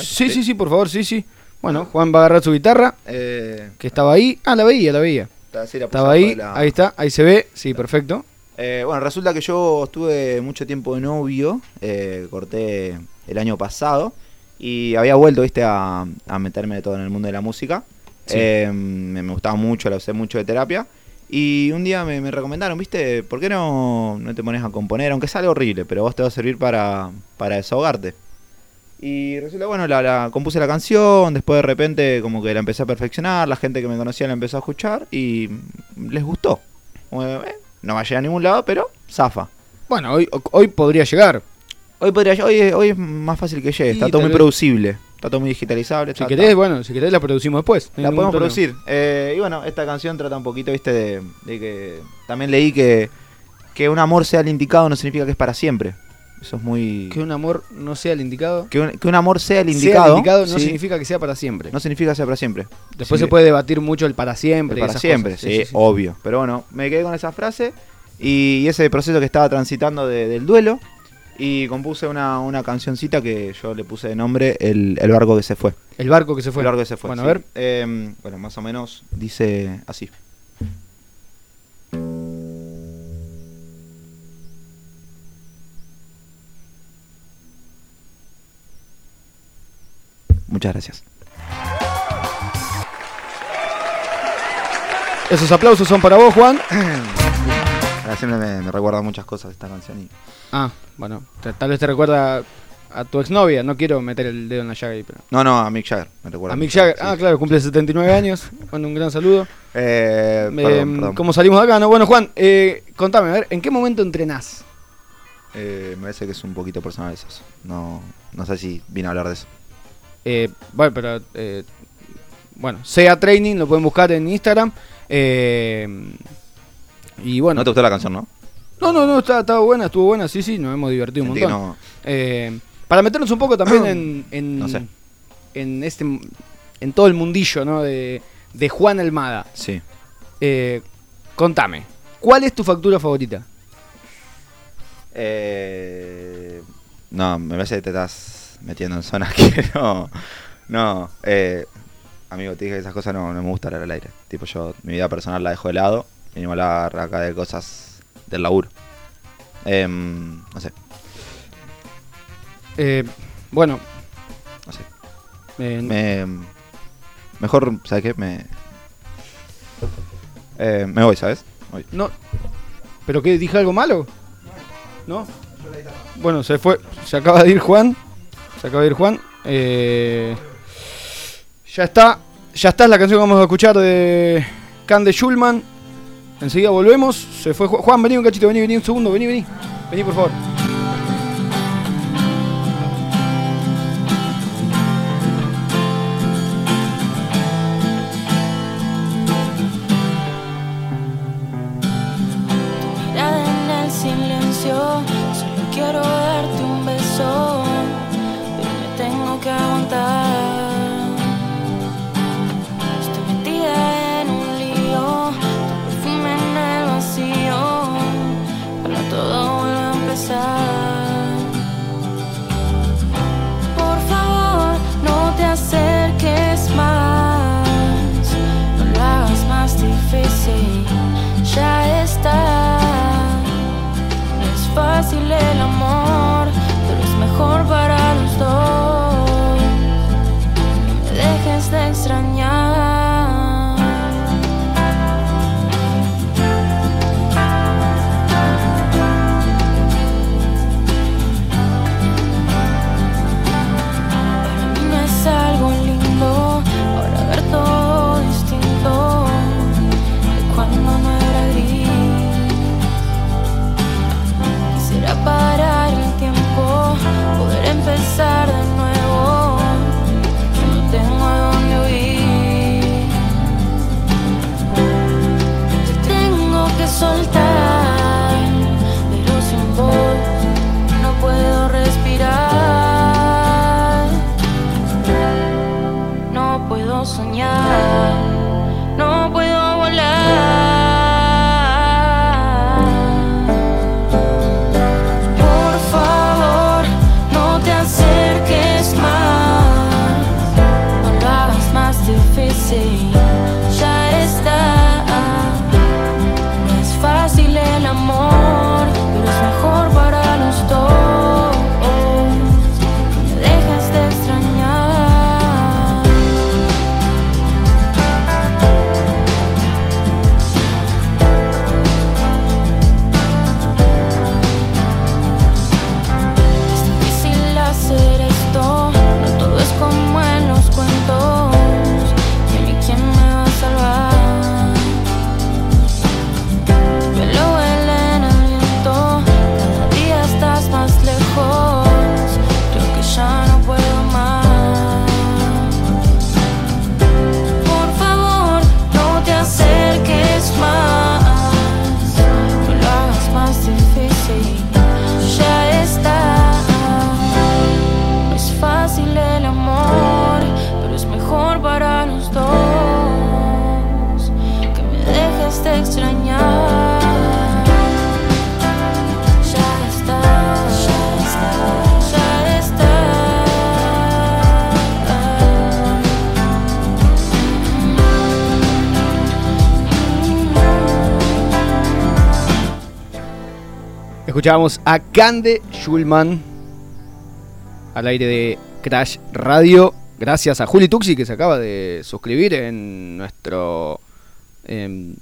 Sí, sí, sí, por favor, sí, sí. Bueno, Juan va a agarrar su guitarra, Eh, que estaba ahí. Ah, la veía, la veía. Estaba ahí, la- ahí está, ahí se ve. Sí, perfecto. Eh, bueno, resulta que yo estuve mucho tiempo de novio, eh, corté el año pasado y había vuelto, viste, a, a meterme de todo en el mundo de la música. Sí. Me, me gustaba mucho, la usé mucho de terapia. Y un día me, me recomendaron, viste, ¿por qué no, no te pones a componer? Aunque sale horrible, pero vos te va a servir para, para desahogarte. Y resulta, bueno, la, la- compuse la canción, después de repente como que la empecé a perfeccionar, la gente que me conocía la empezó a escuchar y les gustó. Bueno, eh, no va a llegar a ningún lado, pero zafa. Bueno, hoy, hoy podría llegar. Hoy podría hoy, hoy es más fácil que llegue, Sí, está todo muy vez. producible, está todo muy digitalizable. Si querés, está- bueno, si querés la producimos después. no la podemos problema. producir. Eh, y bueno, esta canción trata un poquito, viste, de, de que también leí que, que un amor sea el indicado no significa que es para siempre. Eso es muy... Que un amor no sea el indicado. Que un, que un amor sea el Sea indicado, el indicado no sí, significa que sea para siempre. no significa que sea para siempre. Después Sí, se puede debatir mucho el para siempre. y para esas siempre, cosas. sí, obvio. Pero bueno, me quedé con esa frase y ese proceso que estaba transitando de- del duelo y compuse una, una cancioncita que yo le puse de nombre El, el barco que se fue. El barco que se fue. El barco que se fue. Bueno, sí. a ver. Eh, bueno, más o menos dice así. Muchas gracias. Esos aplausos son para vos, Juan. Ahora Siempre me, me recuerda muchas cosas esta canción y Ah, bueno, tal vez te recuerda a tu exnovia. No quiero meter el dedo en la llaga ahí, pero. No, no, a Mick Jagger, me recuerda. A Mick Jagger. Ah, sí. claro, cumple 79 años. Bueno, un gran saludo. Eh, Eh, perdón. ¿Cómo salimos de acá? No, bueno, Juan, eh, contame, a ver, ¿en qué momento entrenás? Eh, me parece que es un poquito personal eso. No, no sé si vine a hablar de eso. Eh, bueno, pero. eh, bueno, SEA Training, lo pueden buscar en Instagram. Eh, y bueno. ¿No te gustó la canción, no? No, no, no, está, está buena, estuvo buena, sí, sí, nos hemos divertido un Sentí montón. no- Eh, para meternos un poco también en, en, No sé. en este en todo el mundillo ¿no? de, de Juan Almada. Sí. Eh, contame, ¿cuál es tu factura favorita? Eh, no, me parece que te estás metiendo en zonas que no. No, eh, amigo, te dije que esas cosas no, no me gustan hablar al aire. Tipo, yo mi vida personal la dejo de lado y me hablar acá de cosas del laburo. Em, no sé, Eh, bueno, no sé. eh, Me, mejor, ¿sabes qué? Me, eh, me voy, ¿sabes? Voy. no, ¿pero qué? ¿Dije algo malo? ¿No? Bueno, se fue, se acaba de ir Juan, se acaba de ir Juan. Eh, ya está, ya está la canción que vamos a escuchar de Can de Schulman. Enseguida volvemos. Se fue Ju- Juan, vení un cachito, vení, vení un segundo, vení, vení. Vení, por favor. Quiero darte un beso, pero me tengo que aguantar. Escuchábamos a Cande Schulman al aire de Crash Radio. Gracias a Juli Tuxi que se acaba de suscribir en nuestro em,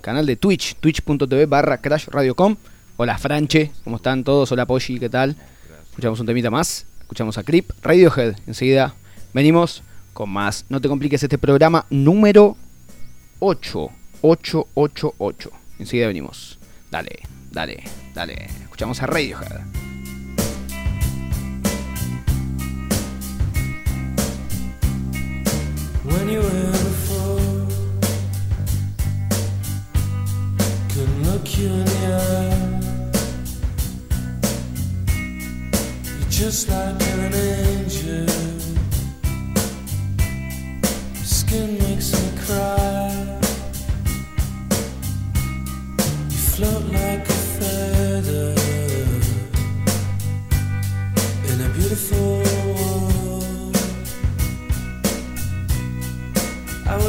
canal de Twitch, twitch.tv barra Crash Radio.com. Hola Franche, ¿cómo están todos? Hola Poggi, ¿qué tal? Escuchamos un temita más. Escuchamos a Creep, Radiohead. Enseguida venimos con más. No te compliques este programa número 8. 888. Enseguida venimos. Dale, dale, dale. Escuchamos a Radiohead. When you were before, couldn't look you in the eye. You're just like an angel. Your skin makes me cry. You float like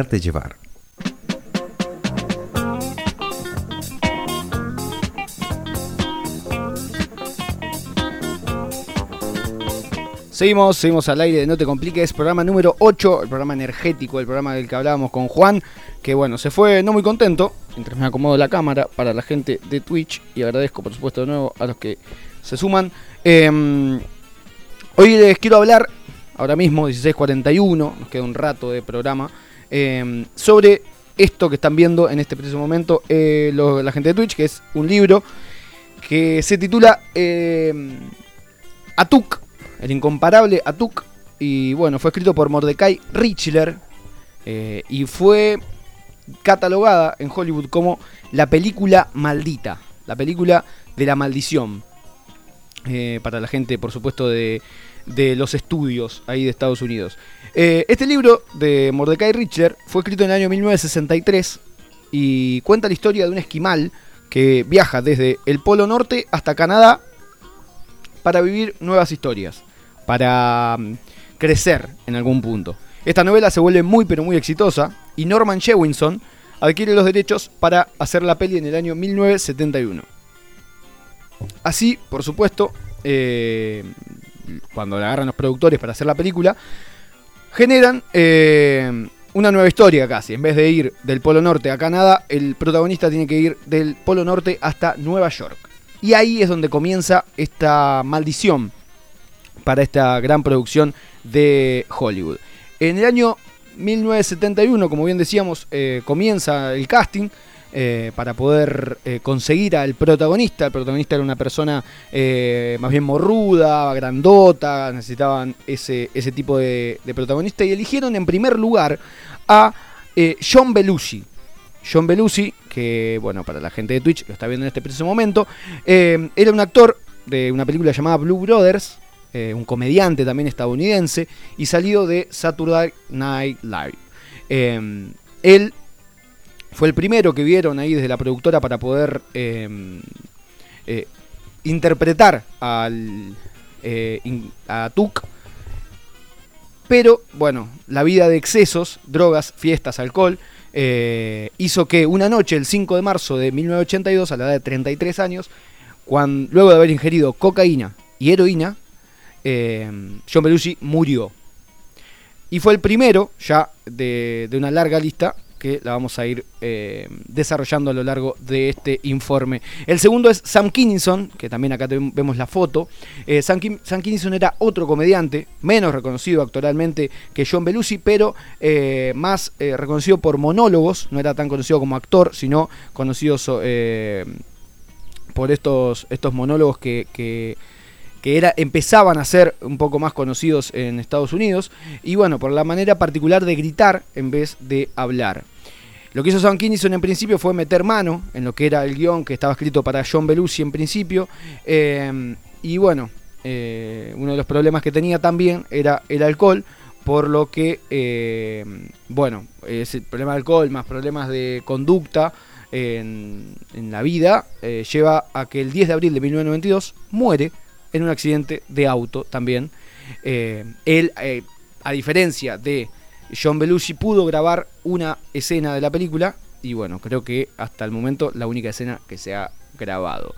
Dejarte llevar. Seguimos, seguimos al aire de No Te Compliques, programa número 8, el programa energético, el programa del que hablábamos con Juan, que bueno, se fue no muy contento, mientras me acomodo la cámara para la gente de Twitch y agradezco por supuesto de nuevo a los que se suman. Eh, hoy les quiero hablar, ahora mismo, 16.41, nos queda un rato de programa, eh, sobre esto que están viendo en este preciso momento eh, la gente de Twitch, que es un libro que se titula eh, Atuk, el incomparable Atuk. Y bueno, fue escrito por Mordecai Richler eh, y fue catalogada en Hollywood como la película maldita, la película de la maldición. Eh, para la gente, por supuesto, de, de los estudios ahí de Estados Unidos. Eh, este libro de Mordecai Richler fue escrito en el año 1963 y cuenta la historia de un esquimal que viaja desde el Polo Norte hasta Canadá para vivir nuevas historias, para mm, crecer en algún punto. Esta novela se vuelve muy pero muy exitosa y Norman Jewinson adquiere los derechos para hacer la peli en el año 1971. Así, por supuesto, eh, cuando la agarran los productores para hacer la película, generan eh, una nueva historia casi. En vez de ir del Polo Norte a Canadá, el protagonista tiene que ir del Polo Norte hasta Nueva York. Y ahí es donde comienza esta maldición para esta gran producción de Hollywood. En el año 1971, como bien decíamos, eh, comienza el casting eh, para poder eh, conseguir al protagonista. El protagonista era una persona eh, más bien morruda, grandota, necesitaban ese, ese tipo de, protagonista y eligieron en primer lugar a John Belushi. John Belushi, que bueno, para la gente de Twitch lo está viendo en este preciso momento, era un actor de una película llamada Blue Brothers, un comediante también estadounidense, y salido de Saturday Night Live. Él fue el primero que vieron ahí desde la productora para poder eh, eh, interpretar al, eh, a Tuk. Pero bueno, la vida de excesos, drogas, fiestas, alcohol, eh, hizo que una noche, el 5 de marzo de 1982, a la edad de 33 años, cuan- luego de haber ingerido cocaína y heroína, eh, John Belushi murió. Y fue el primero ya de una larga lista que la vamos a ir eh, desarrollando a lo largo de este informe. El segundo es Sam Kinison, que también acá vemos la foto. Eh, Sam, Kinison era otro comediante, menos reconocido actualmente que John Belushi, pero eh, más reconocido por monólogos, no era tan conocido como actor, sino conocido por estos, estos monólogos que, que, que era, empezaban a ser un poco más conocidos en Estados Unidos, y bueno, por la manera particular de gritar en vez de hablar. Lo que hizo Sam Kinison en principio fue meter mano en lo que era el guion que estaba escrito para John Belushi en principio, eh, y bueno, eh, uno de los problemas que tenía también era el alcohol, por lo que, eh, bueno, ese problema de alcohol más problemas de conducta en, en la vida lleva a que el 10 de abril de 1992 muere en un accidente de auto también. Eh, él, eh, a diferencia de John Belushi, pudo grabar una escena de la película y bueno, creo que hasta el momento la única escena que se ha grabado.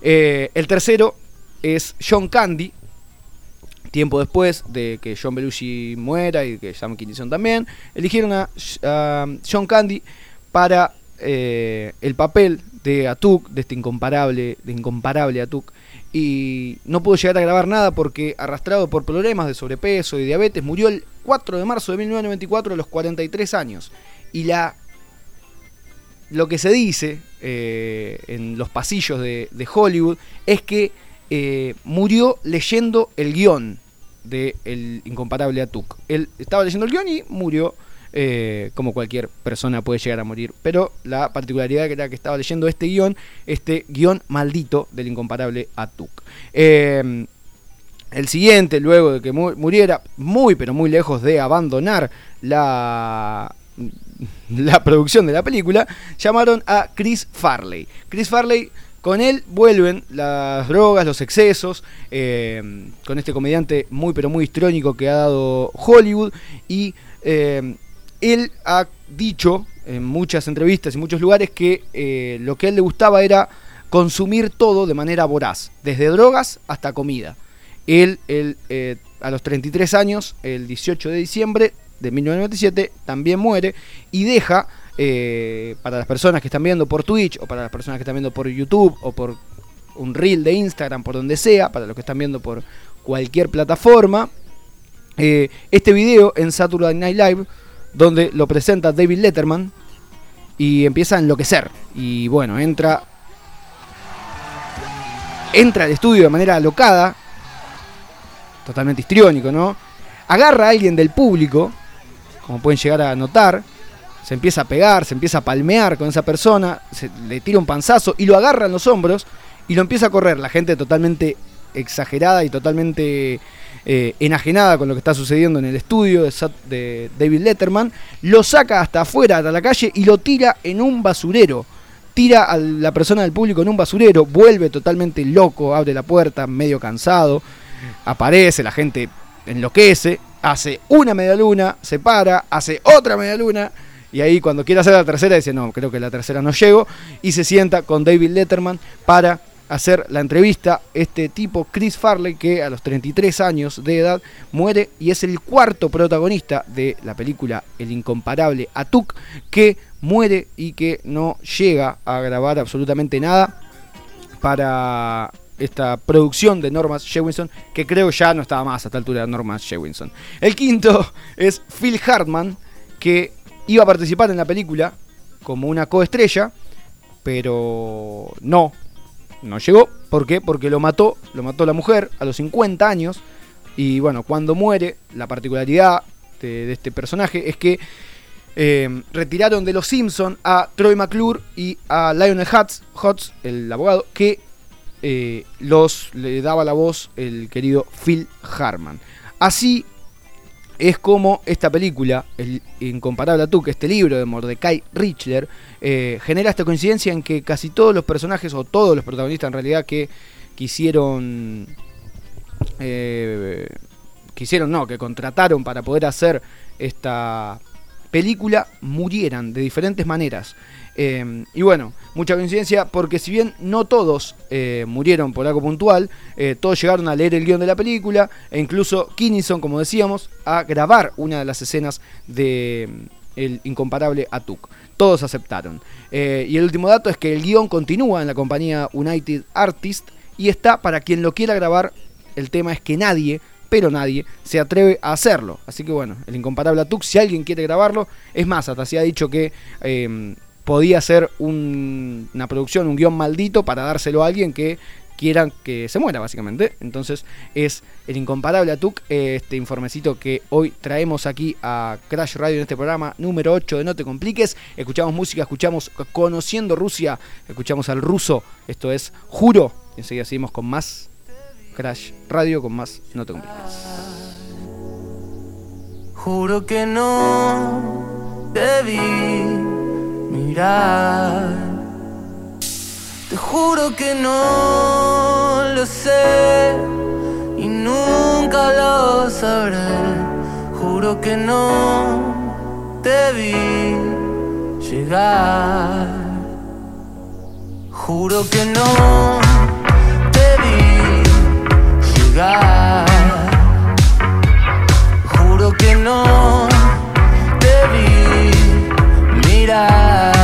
Eh, el tercero es John Candy, tiempo después de que John Belushi muera y que Sam Kinison también, eligieron a, a John Candy para eh, el papel de Atuk, de este incomparable, de incomparable Atuk, y no pudo llegar a grabar nada porque arrastrado por problemas de sobrepeso y diabetes, murió el 4 de marzo de 1994 a los 43 años. Y la lo que se dice eh, en los pasillos de, Hollywood es que eh, murió leyendo el guion de El incomparable Atuk. Él estaba leyendo el guion y murió eh, como cualquier persona puede llegar a morir. Pero la particularidad era que estaba leyendo este guion, este guion maldito del incomparable Atuk. Eh, el siguiente, luego de que mu- muriera, muy pero muy lejos de abandonar la, la producción de la película, llamaron a Chris Farley. Chris Farley, con él vuelven las drogas, los excesos, eh, con este comediante muy pero muy histrónico que ha dado Hollywood y eh, él ha dicho en muchas entrevistas y muchos lugares que eh, lo que a él le gustaba era consumir todo de manera voraz, desde drogas hasta comida. Él, él, eh, a los 33 años, el 18 de diciembre de 1997, también muere y deja, eh, para las personas que están viendo por Twitch o para las personas que están viendo por YouTube o por un reel de Instagram, por donde sea, para los que están viendo por cualquier plataforma, eh, este video en Saturday Night Live, donde lo presenta David Letterman y empieza a enloquecer. Y bueno, entra entra al estudio de manera alocada, totalmente histriónico, ¿no? Agarra a alguien del público, como pueden llegar a notar, se empieza a pegar, se empieza a palmear con esa persona, se, le tira un panzazo y lo agarra en los hombros y lo empieza a correr. La gente totalmente exagerada y totalmente eh, enajenada con lo que está sucediendo en el estudio de, de David Letterman, lo saca hasta afuera, hasta la calle y lo tira en un basurero. Tira a la persona del público en un basurero, vuelve totalmente loco, abre la puerta, medio cansado, aparece, la gente enloquece, hace una media luna, se para, hace otra media luna, y ahí cuando quiere hacer la tercera dice, no, creo que la tercera no llego, y se sienta con David Letterman para hacer la entrevista. Este tipo, Chris Farley, que a los 33 años de edad muere y es el cuarto protagonista de la película El incomparable Atuk, que muere y que no llega a grabar absolutamente nada para esta producción de Norman Jewinson, que creo ya no estaba más a esta altura de Norman Jewinson. El quinto es Phil Hartman, que iba a participar en la película como una coestrella, pero no, no llegó. ¿Por qué? Porque lo mató, lo mató la mujer a los 50 años. Y bueno, cuando muere, la particularidad de, este personaje es que eh, retiraron de los Simpson a Troy McClure y a Lionel Hutz, Hutz el abogado, que eh, los le daba la voz el querido Phil Harman. Así es como esta película, El Incomparable Atuk, este libro de Mordecai Richler, eh, genera esta coincidencia en que casi todos los personajes, o todos los protagonistas en realidad, que quisieron. eh, quisieron, no, que contrataron para poder hacer esta película, murieran de diferentes maneras. Eh, y bueno, mucha coincidencia porque si bien no todos eh, murieron por algo puntual, eh, todos llegaron a leer el guion de la película e incluso Kinnison, como decíamos, a grabar una de las escenas de mm, El incomparable Atuk. Todos aceptaron. Eh, y el último dato es que el guion continúa en la compañía United Artists y está para quien lo quiera grabar. El tema es que nadie, pero nadie, se atreve a hacerlo. Así que bueno, el incomparable Atuk, si alguien quiere grabarlo, es más, hasta se ha dicho que eh, podía ser un- una producción, un guion maldito para dárselo a alguien que quieran que se muera, básicamente. Entonces es el incomparable Atuk, eh, este informecito que hoy traemos aquí a Crash Radio en este programa número 8 de No Te Compliques. Escuchamos música, escuchamos Conociendo Rusia, escuchamos al ruso, esto es Juro. Y enseguida seguimos con más Crash Radio, con más No Te Compliques. Juro que no vi mirar. Te juro que no lo sé y nunca lo sabré. Juro que no te vi llegar. Juro que no te vi llegar. Juro que no vi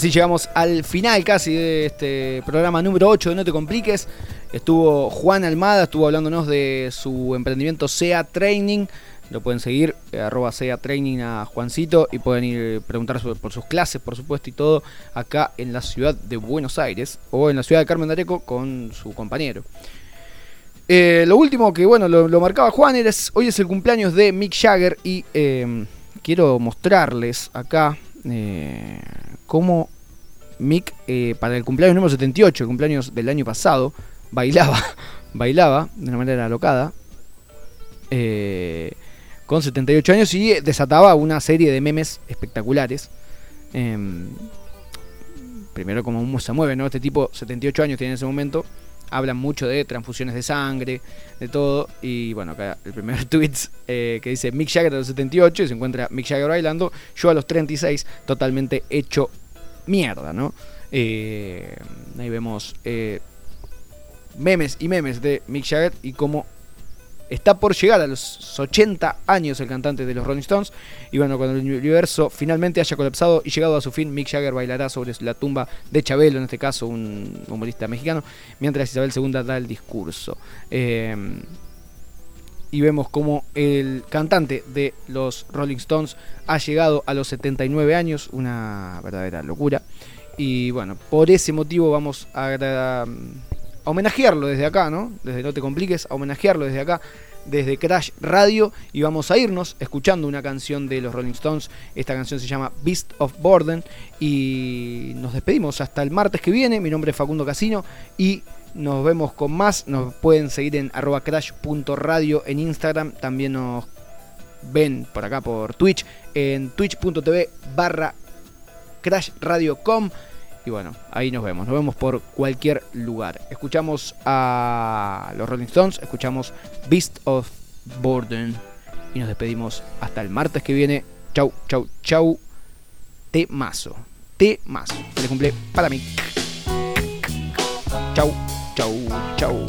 así llegamos al final casi de este programa número 8 de No Te Compliques. Estuvo Juan Almada, estuvo hablándonos de su emprendimiento SEA Training. Lo pueden seguir, eh, arroba SEA Training a Juancito y pueden ir preguntar por sus clases, por supuesto, y todo acá en la ciudad de Buenos Aires o en la ciudad de Carmen de Areco con su compañero. Eh, lo último que, bueno, lo, marcaba Juan, hoy es el cumpleaños de Mick Jagger y eh, quiero mostrarles acá eh, cómo Mick, eh, para el cumpleaños número 78, el cumpleaños del año pasado, bailaba, bailaba de una manera alocada, eh, con 78 años y desataba una serie de memes espectaculares. Em, primero como se mueve, ¿no? Este tipo, 78 años tiene en ese momento, hablan mucho de transfusiones de sangre, de todo. Y bueno, acá el primer tweet eh, que dice Mick Jagger a los 78 y se encuentra Mick Jagger bailando, yo a los 36 totalmente hecho mierda, ¿no? Eh, ahí vemos eh, memes y memes de Mick Jagger y cómo está por llegar a los 80 años el cantante de los Rolling Stones. Y bueno, cuando el universo finalmente haya colapsado y llegado a su fin, Mick Jagger bailará sobre la tumba de Chabelo, en este caso un humorista mexicano, mientras Isabel II da el discurso. Eh, y vemos como el cantante de los Rolling Stones ha llegado a los 79 años, una verdadera locura. Y bueno, por ese motivo vamos a, homenajearlo desde acá, ¿no? Desde No Te Compliques, a homenajearlo desde acá, desde Crash Radio. Y vamos a irnos escuchando una canción de los Rolling Stones. Esta canción se llama Beast of Burden. Y nos despedimos hasta el martes que viene. Mi nombre es Facundo Casino y nos vemos con más. Nos pueden seguir en arroba crash.radio en Instagram. También nos ven por acá por Twitch en twitch.tv barra crashradiocom. Y bueno, ahí nos vemos. Nos vemos por cualquier lugar. Escuchamos a los Rolling Stones, escuchamos Beast of Burden. Y nos despedimos hasta el martes que viene. Chau, chau, chau. Temazo. Temazo. Feliz cumple para mí. Chau, chau, chau.